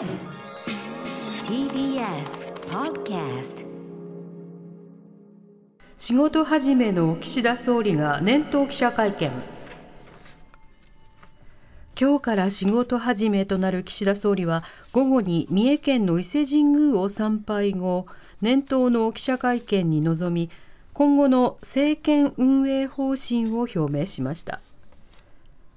TBS Podcast 仕事始めの岸田総理が年頭記者会見。今日から仕事始めとなる岸田総理は午後に三重県の伊勢神宮を参拝後年頭の記者会見に臨み今後の政権運営方針を表明しました。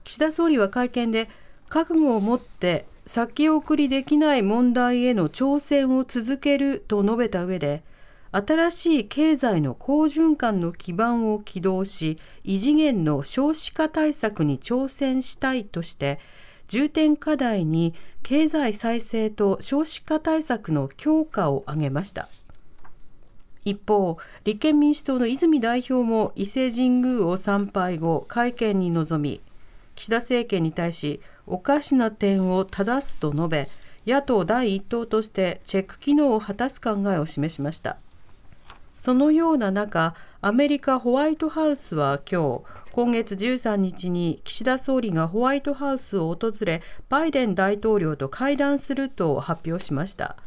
岸田総理は会見で覚悟を持って先送りできない問題への挑戦を続けると述べた上で新しい経済の好循環の基盤を起動し異次元の少子化対策に挑戦したいとして重点課題に経済再生と少子化対策の強化を挙げました。一方立憲民主党の泉代表も伊勢神宮を参拝後会見に臨み岸田政権に対しおかしな点を正すと述べ野党第一党としてチェック機能を果たす考えを示しましたそのような中、アメリカホワイトハウスは今日、今月13日に岸田総理がホワイトハウスを訪れ、バイデン大統領と会談すると発表しました。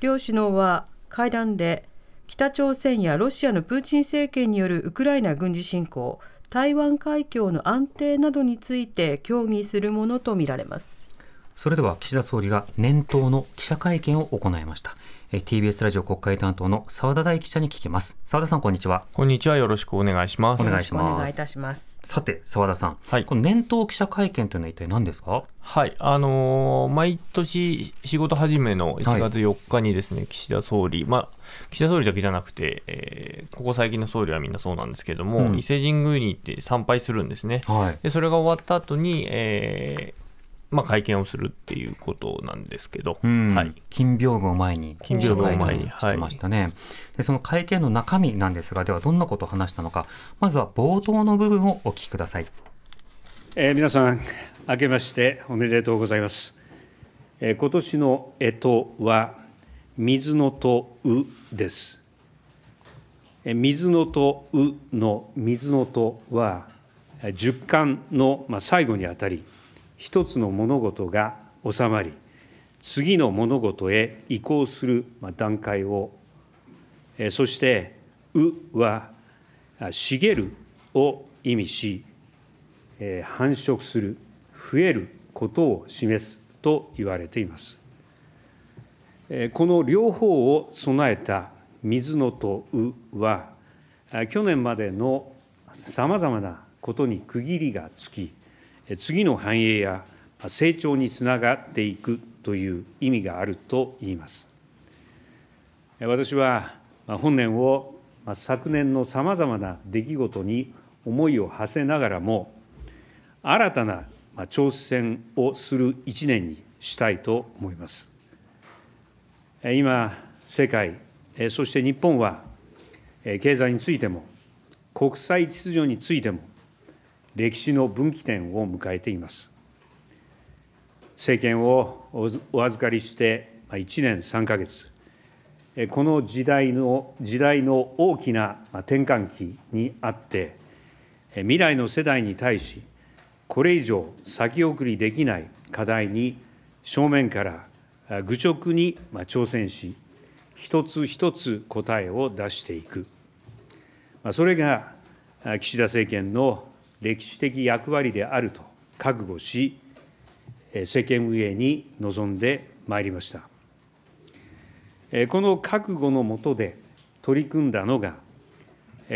両首脳は会談で、北朝鮮やロシアのプーチン政権によるウクライナ軍事侵攻、台湾海峡の安定などについて協議するものとみられます。それでは岸田総理が年頭の記者会見を行いました。TBS ラジオ国会担当の澤田大記者に聞きます。澤田さんこんにちは。こんにちは。よろしくお願いします。お願いします。お願いいたします。さて澤田さん、はい、この年頭記者会見というのは一体何ですか？はい。あのー、毎年仕事始めの1月4日にですね、はい、岸田総理。まあ岸田総理だけじゃなくて、えー、ここ最近の総理はみんなそうなんですけども、うん、伊勢神宮に行って参拝するんですね、はい、でそれが終わった後に、えー、まあ、会見をするっていうことなんですけど、はい、金屏風を前に、金屏風を前にしてましたね、はい、で。その会見の中身なんですが、ではどんなことを話したのか、まずは冒頭の部分をお聞きください。えー、皆さん、明けましておめでとうございます。えー、今年の干支は、水のとうです。えー、水のとうの水のとは、十巻の最後にあたり、一つの物事が収まり次の物事へ移行する段階をそして「う」は「茂る」を意味し繁殖する増えることを示すと言われています。この両方を備えた水のとうは去年までのさまざまなことに区切りがつき次の繁栄や成長につながっていくという意味があると言います。私は本年を昨年のさまざまな出来事に思いを馳せながらも新たな挑戦をする一年にしたいと思います。今、世界、そして日本は経済についても国際秩序についても歴史の分岐点を迎えています。政権をお預かりして1年3か月、この時代の時代の大きな転換期にあって、未来の世代に対し、これ以上先送りできない課題に正面から愚直に挑戦し、一つ一つ答えを出していく、それが岸田政権の歴史的役割であると覚悟し、政権運営に臨んでまいりました。この覚悟のもとで取り組んだのが、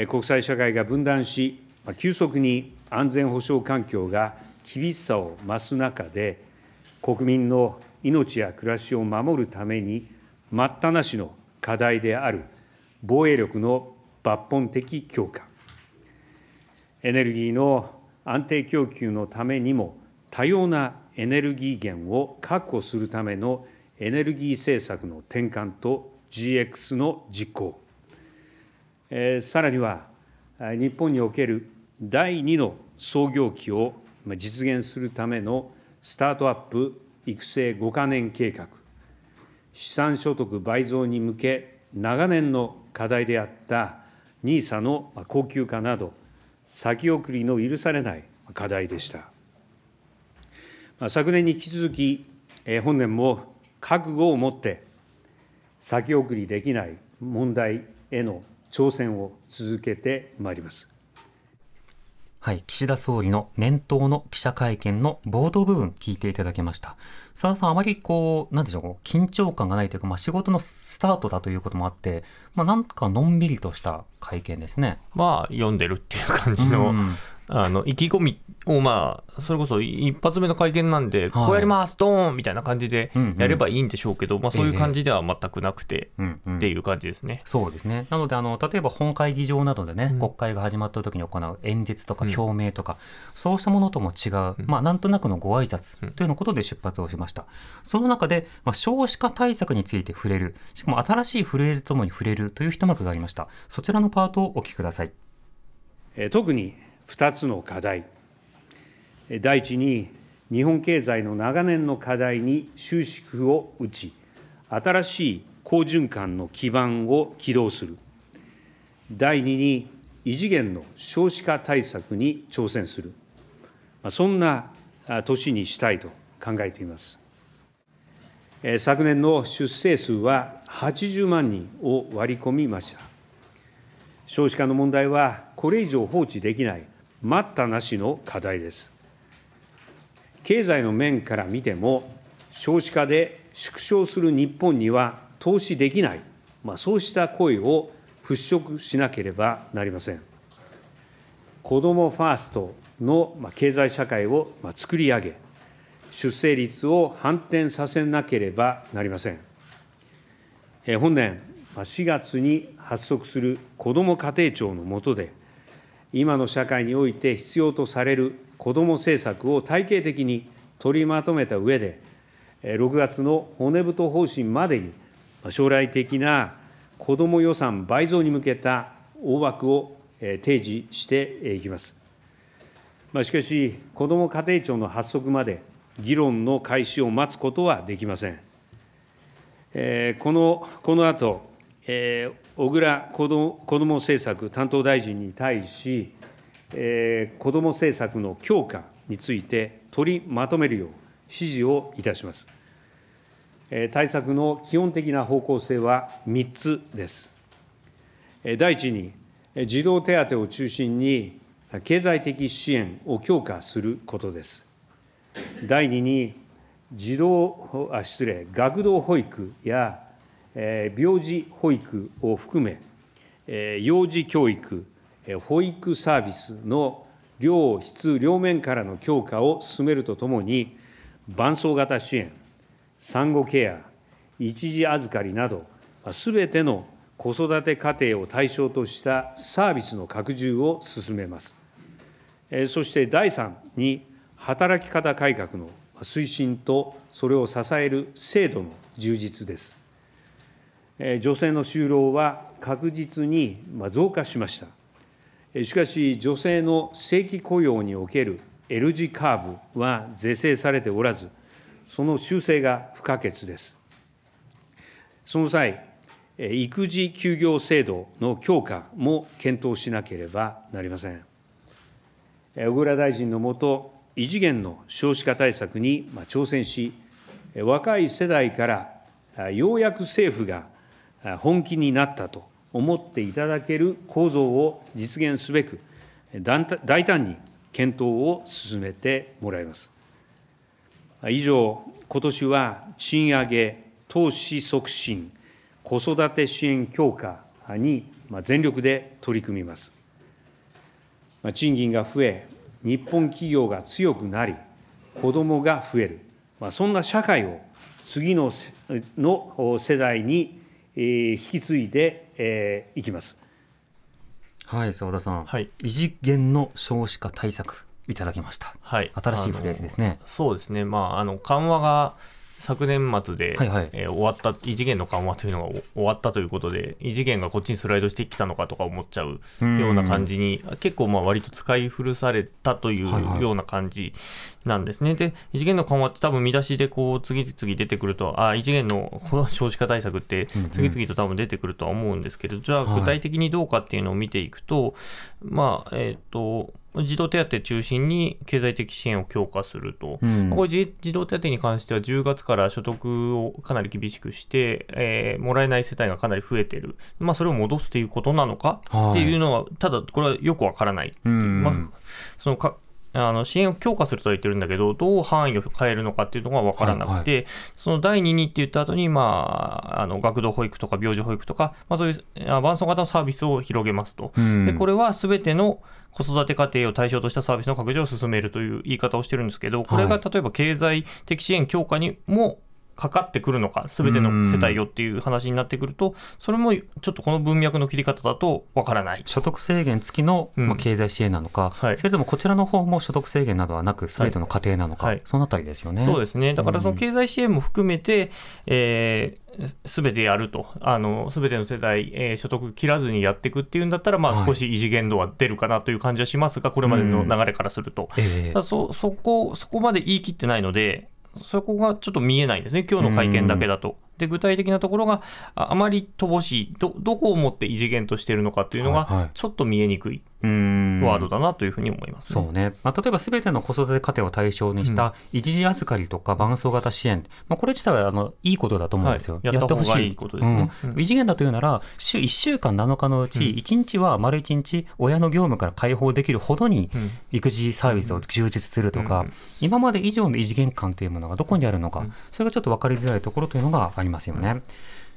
国際社会が分断し、急速に安全保障環境が厳しさを増す中で、国民の命や暮らしを守るために待ったなしの課題である防衛力の抜本的強化、エネルギーの安定供給のためにも多様なエネルギー源を確保するためのエネルギー政策の転換と GX の実行、えー、さらには日本における第2の創業期を実現するためのスタートアップ育成5か年計画。資産所得倍増に向け長年の課題であった NISA の恒久化など先送りの許されない課題でした。昨年に引き続き、本年も覚悟を持って先送りできない問題への挑戦を続けてまいります。はい、岸田総理の年頭の記者会見の冒頭部分聞いていただきました。澤田さん、あまりこう、なんでしょう、緊張感がないというか、まあ、仕事のスタートだということもあって、まあ、なんかのんびりとした会見ですね。まあ、読んでるっていう感じの、あの意気込みを、まあ、それこそ一発目の会見なんで、こうやります、ドーンみたいな感じでやればいいんでしょうけど、まあ、そういう感じでは全くなくて、っていう感じですね、そうですね、なのであの、例えば本会議場などでね、国会が始まった時に行う演説とか表明とか、そうしたものとも違う、まあ、なんとなくのご挨拶というようなことで出発をしました。その中で、まあ、少子化対策について触れる、しかも新しいフレーズともに触れるという一幕がありました。そちらのパートをお聞きください。え特に2つの課題。第一に日本経済の長年の課題に終止符を打ち新しい好循環の基盤を起動する。第二に異次元の少子化対策に挑戦する。そんな年にしたいと考えています。昨年の出生数は80万人を割り込みました。少子化の問題はこれ以上放置できない。待ったなしの課題です経済の面から見ても、少子化で縮小する日本には投資できない、まあ、そうした声を払拭しなければなりません。子どもファーストの経済社会を作り上げ、出生率を反転させなければなりません。本年4月に発足するこども家庭庁の下で、今の社会において必要とされる子ども政策を体系的に取りまとめた上で、6月の骨太方針までに、将来的な子ども予算倍増に向けた大枠を提示していきます。しかし、こども家庭庁の発足まで議論の開始を待つことはできません。このこの後、え小倉こど子ども政策担当大臣に対し、えー、子ども政策の強化について取りまとめるよう指示をいたします。えー、対策の基本的な方向性は3つです。えー、第一に、児童手当を中心に経済的支援を強化することです。第二に、児童、あ失礼、学童保育や、病児保育を含め、幼児教育、保育サービスの量、質、両面からの強化を進めるとともに、伴走型支援、産後ケア、一時預かりなど、すべての子育て家庭を対象としたサービスの拡充を進めます。そして第3に、働き方改革の推進と、それを支える制度の充実です。女性の就労は確実に増加しました。しかし、女性の正規雇用における L 字カーブは是正されておらず、その修正が不可欠です。その際、育児休業制度の強化も検討しなければなりません。小倉大臣の下、異次元の少子化対策に挑戦し、若い世代からようやく政府が本気になったと思っていただける構造を実現すべく、大胆に検討を進めてもらいます。以上、今年は賃上げ、投資促進、子育て支援強化に全力で取り組みます。賃金が増え、日本企業が強くなり、子どもが増える、そんな社会を次の世代に引き継いでえー、いきます。はい、澤田さん、はい、異次元の少子化対策いただきました。はい、新しいフレーズですね。そうですね。まああの緩和が昨年末で、はいはい、えー、終わった異次元の緩和というのが終わったということで異次元がこっちにスライドしてきたのかとか思っちゃうような感じに結構まあ割と使い古されたというような感じなんですね。はいはい、で異次元の緩和って多分見出しでこう次々出てくるとあ異次元の少子化対策って次々と多分出てくるとは思うんですけど、じゃあ具体的にどうかっていうのを見ていくと、まあえっ、ー、と児童手当中心に経済的支援を強化すると、うん。これ児、児童手当に関しては10月から所得をかなり厳しくして、えーもらえない世帯がかなり増えてる、まあ、それを戻すということなのかはいっていうのは、ただ、これはよくわからないいう、うん。まあ、そのかあの支援を強化するとは言ってるんだけど、どう範囲を変えるのかっていうのが分からなくて、その第2にって言った後に、まあ、あの学童保育とか病児保育とか、まあ、そういうあ伴走型のサービスを広げますと。うん。でこれはすべての子育て家庭を対象としたサービスの拡充を進めるという言い方をしてるんですけど、これが例えば経済的支援強化にもかかってくるのか、すべての世帯よっていう話になってくると、それもちょっとこの文脈の切り方だとわからない。所得制限付きの、うん。まあ、経済支援なのか、はい。それともこちらの方も所得制限などはなく、すべての家庭なのか、はい。そのあたりですよね。そうですね、だからそのうん。経済支援も含めて、すべてやると、すべての世帯、えー所得切らずにやっていくっていうんだったら、まあ、はい。少し異次元度は出るかなという感じはしますが、これまでの流れからすると。ええ。ただそそこそこまで言い切ってないので、そこがちょっと見えないんですね、今日の会見だけだと。で具体的なところがああまり乏しいど、どこをもって異次元としているのかっていうのはいはい。が、ちょっと見えにくい。うん。ワードだなというふうに思います、ね。そうね、まあ、例えばすべての子育て家庭を対象にした一時預かりとか伴走型支援、まあ、これ自体はあのいいことだと思うんですよ。はい。やった方がいいことですね。うん。うん。異次元だというなら、週1週間7日のうち、1日は丸1日、親の業務から解放できるほどにうん。育児サービスを充実するとか、うん。今まで以上の異次元感というものがどこにあるのか、それがちょっと分かりづらいところというのがありますよね。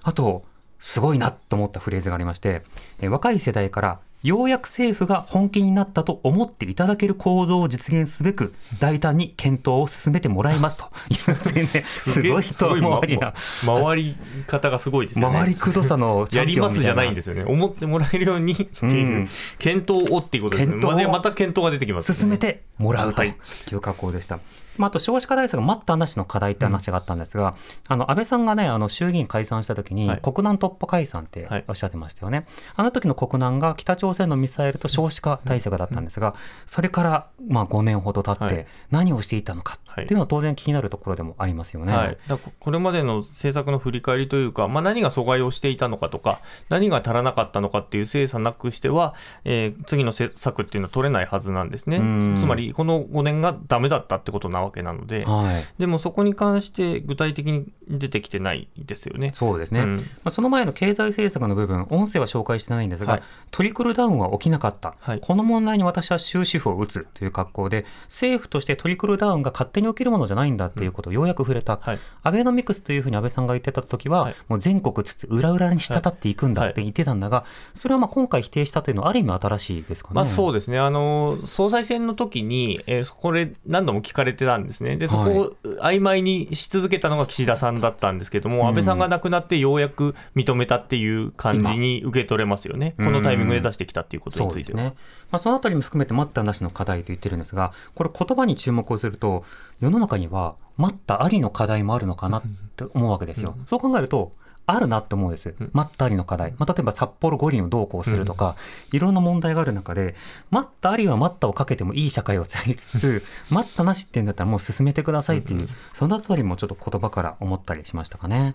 あと、すごいなと思ったフレーズがありまして、えー若い世代から、ようやく政府が本気になったと思っていただける構造を実現すべく、大胆に検討を進めてもらいますというですごい遠回りな、ま回り方がすごいですよね。回りくどさのやりますじゃないんですよね。思ってもらえるようにっていう、うん検討をっていうことですね。また検討が出てきます、ね。進めてもらうとはいいう格好でした。まあ、あと少子化対策が待ったなしの課題って話があったんですが、あの安倍さんがね、あの衆議院解散した時に、はい。国難突破解散ってはい。おっしゃってましたよね。あの時の国難が北朝鮮のミサイルと少子化対策だったんですが、それからまあ5年ほど経ってはい、何をしていたのかっていうのは当然気になるところでもありますよね。はい、だこれまでの政策の振り返りというか、まあ、何が阻害をしていたのかとか、何が足らなかったのかっていう精査なくしては、えー次の施策っていうのは取れないはずなんですね。うん。つまり、この5年がダメだったってことなわけなので、はい。でもそこに関して具体的に出てきてないですよね。そうですね、うん。まあ、その前の経済政策の部分、音声は紹介してないんですが、はい。トリクルダウンは起きなかった、はい。この問題に私は終止符を打つという格好で、政府としてトリクルダウンが勝手に起きるものじゃないんだっていうことをようやく触れた、はい。アベノミクスというふうに安倍さんが言ってた時は、はい。もう全国つつ裏裏に滴っていくんだって言ってたんだが、それはまあ今回否定したというのは、ある意味新しいですかね。まあ、そうですね、あの総裁選の時に、えーこれ、何度も聞かれてたんですね、でそこを曖昧にし続けたのが岸田さんだったんですけども、うん。安倍さんが亡くなって、ようやく認めたっていう感じに受け取れますよね、今このタイミングで出してきたっていうことそについては。うですね。まあ、そのあたりも含めて待ったなしの課題と言ってるんですが、これ言葉に注目をすると、世の中には待ったありの課題もあるのかなって思うわけですよ。そう考えると、あるなって思うんです。待ったありの課題。まあ、例えば札幌五輪をどうこうするとか、いろんな問題がある中で、待ったありは待ったをかけてもいい社会を作りつつ、待ったなしっていうんだったらもう進めてくださいっていう、そのあたりもちょっと言葉から思ったりしましたかね。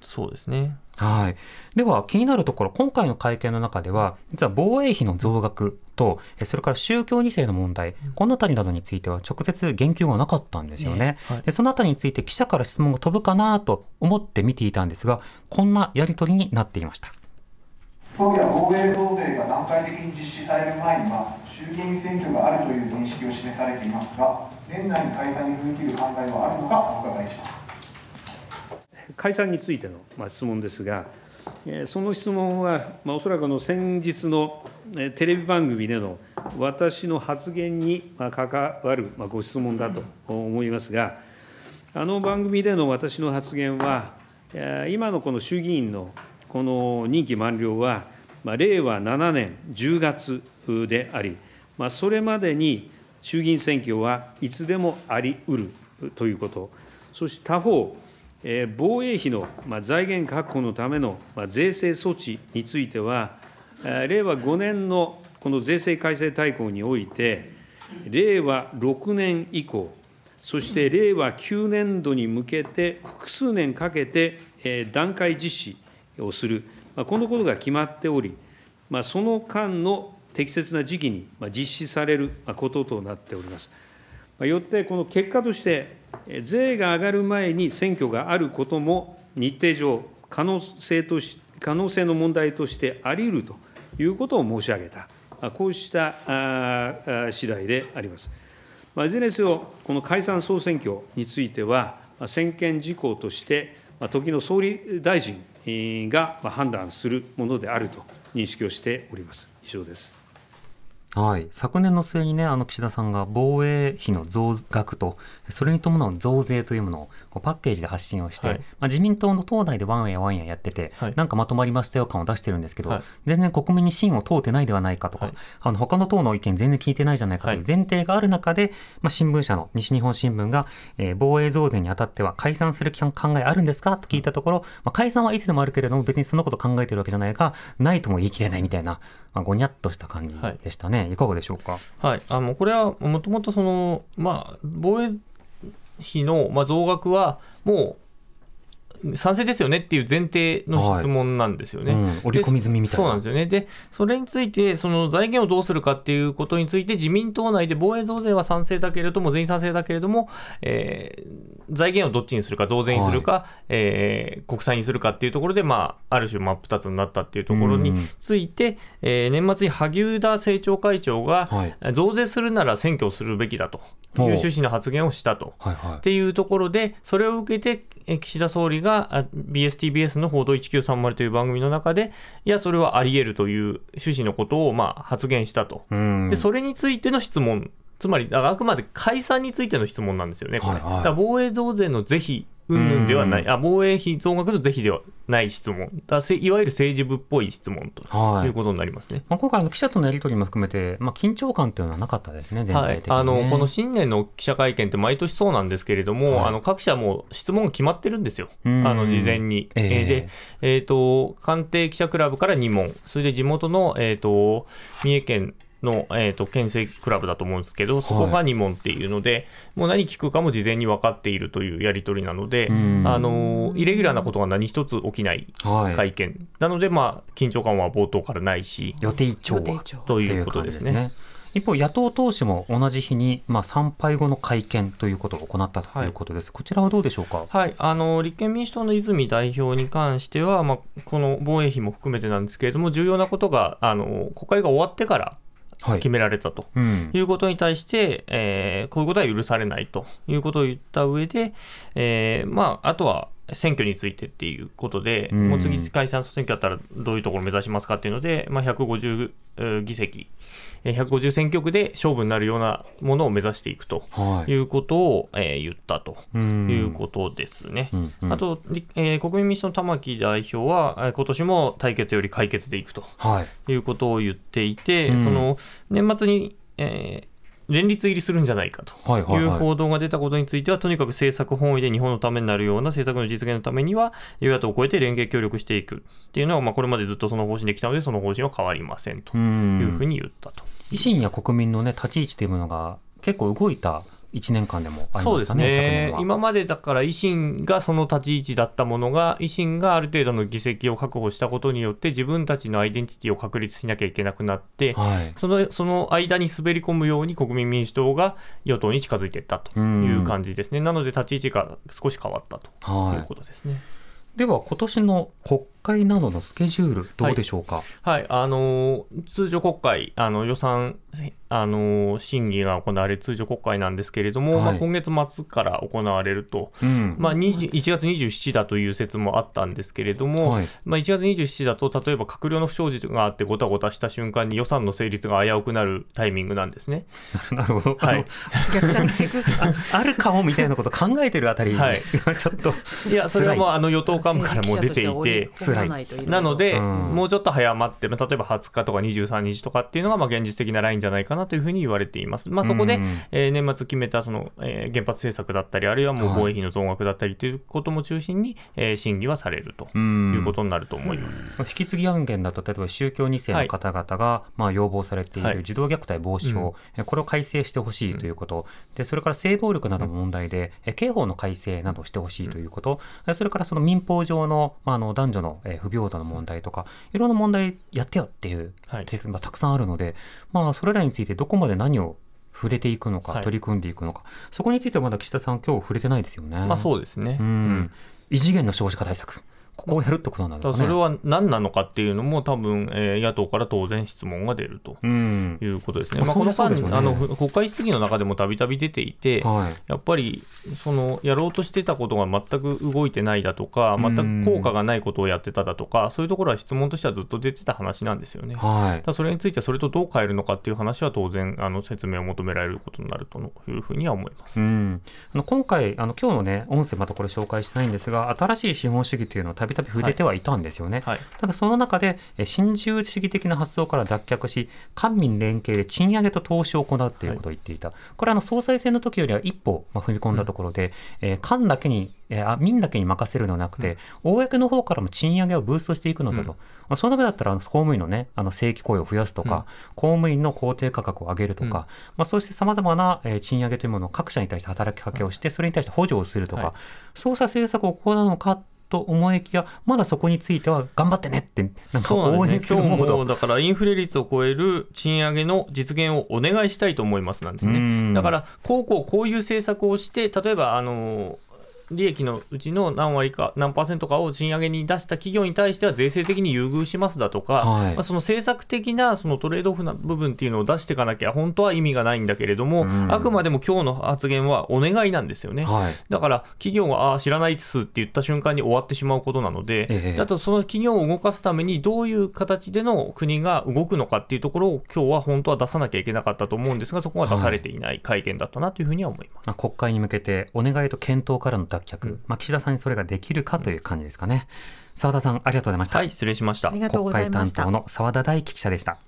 そうですねはい。では、気になるところ、今回の会見の中では、実は防衛費の増額と、えそれから宗教2世の問題、このあたりなどについては直接言及がなかったんですよね。ねはいでそのあたりについて記者から質問が飛ぶかなと思って見ていたんですが、こんなやり取りになっていました。総理は防衛増税が段階的に実施される前には、衆議院選挙があるという認識を示されていますが、年内に解散に踏み切る考えはあるのか、お伺いします。解散についてのまあ質問ですが、えーその質問は、ま、おそらくあの先日のテレビ番組での私の発言に関わるご質問だと思いますが、あの番組での私の発言は、今のこの衆議院のこの任期満了は、令和7年10月であり、ま、それまでに衆議院選挙はいつでもありうるということ、そして他方、防衛費の財源確保のための税制措置については、令和5年のこの税制改正大綱において、令和6年以降、そして令和9年度に向けて、複数年かけて段階実施をする、このことが決まっており、その間の適切な時期に実施されることとなっております。よって、この結果として、税が上がる前に選挙があることも日程上、可能性とし可能性の問題としてありうるということを申し上げた、こうした次第であります。いずれにせよ、この解散・総選挙については、専権事項として、時の総理大臣が判断するものであると認識をしております。以上です。はい、昨年の末にね、あの岸田さんが防衛費の増額と、それに伴う増税というものをこうパッケージで発信をして、はい、まあ、自民党の党内でワンやワンややってて、はい、なんかまとまりましたよ感を出してるんですけど、はい、全然国民に芯を通ってないではないかとか、あの他の党の意見全然聞いてないじゃないかという前提がある中で、まあ、新聞社の西日本新聞が、えー、防衛増税にあたっては解散する考えあるんですかと聞いたところ、まあ、解散はいつでもあるけれども、別にそんなこと考えてるわけじゃないが、ないとも言い切れないみたいな、まあ、ごにゃっとした感じでしたね。いかがでしょうか？はい、あのこれはもともとその、まあ、防衛費の、まあ、増額はもう賛成ですよねっていう前提の質問なんですよね。はいうん、織り込み済みみたいな。そうなんですよね。で、それについて、その財源をどうするかっていうことについて、自民党内で防衛増税は賛成だけれども、全員賛成だけれども、えー、財源をどっちにするか、増税にするか、はい、えー、国債にするかっていうところで、まあ、ある種真っ二つになったっていうところについて、うん、えー、年末に萩生田政調会長が、はい、増税するなら選挙をするべきだという趣旨の発言をしたと。はいはい、っていうところで、それを受けて、岸田総理が BSTBS の報道1930という番組の中で、いや、それはあり得るという趣旨のことをまあ発言したと。で、それについての質問、つまり、あくまで解散についての質問なんですよね、これ。はいはい、だ防衛増税の是非云々ではない、あ防衛費増額の是非ではない質問。だいわゆる政治部っぽい質問とい。うことになりますね、はい、まあ、今回の記者とのやり取りも含めて、まあ、緊張感というのはなかったですね、全体的に、ね、はい、あのこの新年の記者会見って毎年そうなんですけれども、はい、あの各社も質問が決まってるんですよ、あの事前に。えー、で、えーと、官邸記者クラブから2問、それで地元の、えーと三重県の、えーと、県政クラブだと思うんですけど、そこが2問っていうので、はい、もう何聞くかも事前に分かっているというやり取りなので、あのイレギュラーなことが何一つ起きない会見、はい、なので、まあ、緊張感は冒頭からないし、予定調和ということですね。一方、野党党首も同じ日に、まあ、参拝後の会見ということを行ったということです、はい、こちらはどうでしょうか、はい、あの立憲民主党の泉代表に関しては、まあ、この防衛費も含めてなんですけれども、重要なことがあの国会が終わってから決められたと。いうことに対して、はいうん、えー、こういうことは許されないということを言った上で、えーまあ、あとは選挙についてっていうことで、うん、もう次、解散総選挙だったらどういうところを目指しますかっていうので、まあ、150議席、150選挙区で勝負になるようなものを目指していくとい。うことを、はい、えー、言ったということですね。うんうん、あと、えー、国民民主党の玉木代表は、今年も対決より解決でいくとい。うことを言っていて、はい、その年末に、えー連立入りするんじゃないかと。いう報道が出たことについては、とにかく政策本位で日本のためになるような政策の実現のためには、与野党を超えて連携協力していくっていうのは、まあ、これまでずっとその方針できたので、その方針は変わりませんというふうに言ったと。維新や国民の、ね、立ち位置というものが結構動いた1年間でもありましたね、ね。今までだから維新がその立ち位置だったものが、維新がある程度の議席を確保したことによって、自分たちのアイデンティティを確立しなきゃいけなくなって、はい、そのその間に滑り込むように国民民主党が与党に近づいていったという感じですね、なので立ち位置が少し変わったということですね。はい。では今年の国会などのスケジュール、どうでしょうか、はい、はい、あの通常国会、あの予算あの審議が行われる通常国会なんですけれども、はい、まあ、今月末から行われると、うん。まあ、1月27だという説もあったんですけれども、はい、まあ、1月27だと、例えば閣僚の不祥事があって、ごたごたした瞬間に予算の成立が危うくなるタイミングなんですね。なるほど、はい、逆算していくああるかもみたいなこと考えてるあたり、はい、ちょっといや、それはもうあの与党幹部からも出ていて、なので、うん、もうちょっと早まって、例えば20日とか23日とかっていうのがまあ現実的なラインじゃないかなというふうに言われています。まあ、そこで、うん、えー、年末決めたその、えー、原発政策だったり、あるいはもう防衛費の増額だったりということも中心に、えー、審議はされるということになると思います。引き継ぎ案件だと、例えば宗教2世の方々が、はい、まあ、要望されている児童虐待防止法、はい、これを改正してほしいということ、でそれから性暴力などの問題で、うん、刑法の改正などをしてほしいということ、それからその民法上の,、まあ、あの男女のの、えー、不平等の問題とかいろんな問題やってよっていう、はい、がたくさんあるので、まあ、それらについてどこまで何を触れていくのか、取り組んでいくのか、そこについてはまだ岸田さん、今日触れてないですよね。まあ、そうですね、うん、異次元の少子化対策。ここをやるってことなんですか、ね、それは何なのかっていうのも、多分、えー、野党から当然質問が出るということですね。うん、まあ、この間、ね、あの国会質疑の中でもたびたび出ていて、はい、やっぱりそのやろうとしてたことが全く動いてないだとか、全く効果がないことをやってただとか、そういうところは質問としてはずっと出てた話なんですよね。はい、それについてそれとどう変えるのかっていう話は当然あの説明を求められることになるというふうには思います。うん、あの今回あの今日のね音声またこれ紹介しないんですが、新しい資本主義というのをたびたび触れてはいたんですよね。はい、ただその中で新自由主義的な発想から脱却し官民連携で賃上げと投資を行うということを言っていた、はい、これはあの総裁選の時よりは一歩、まあ、踏み込んだところで、うん、えー、官だけにえー、民だけに任せるのではなくて、うん、公の方からも賃上げをブーストしていくのだと、うん、まあ、そのためだったら公務員のね、あの正規雇用を増やすとか、うん、公務員の公定価格を上げるとか、まあ、そうしてさまざまな、えー、賃上げというものを各社に対して働きかけをして、それに対して補助をするとか、はい、そうした政策を行うのかと思いきや、まだそこについては頑張ってねって、なんか応援するモード、ね、だからインフレ率を超える賃上げの実現をお願いしたいと思いますなんですね。だから、こうこうこういう政策をして、例えば、あの利益のうちの何割か、何パーセントかを賃上げに出した企業に対しては税制的に優遇しますだとか、はい、まあ、その政策的なそのトレードオフな部分っていうのを出していかなきゃ、本当は意味がないんだけれども、うん、あくまでも今日の発言はお願いなんですよね。はい、だから、企業が、ああ、知らないっすって言った瞬間に終わってしまうことなので、ええ、あとその企業を動かすために、どういう形での国が動くのかっていうところを、今日は本当は出さなきゃいけなかったと思うんですが、そこは出されていない会見だったなというふうには思います。はい、国会に向けて、お願いと検討からの脱却、うん、まあ、岸田さんにそれができるかという感じですかね。澤田さん、ありがとうございました。はい、失礼しました。国会担当の澤田大樹記者でした。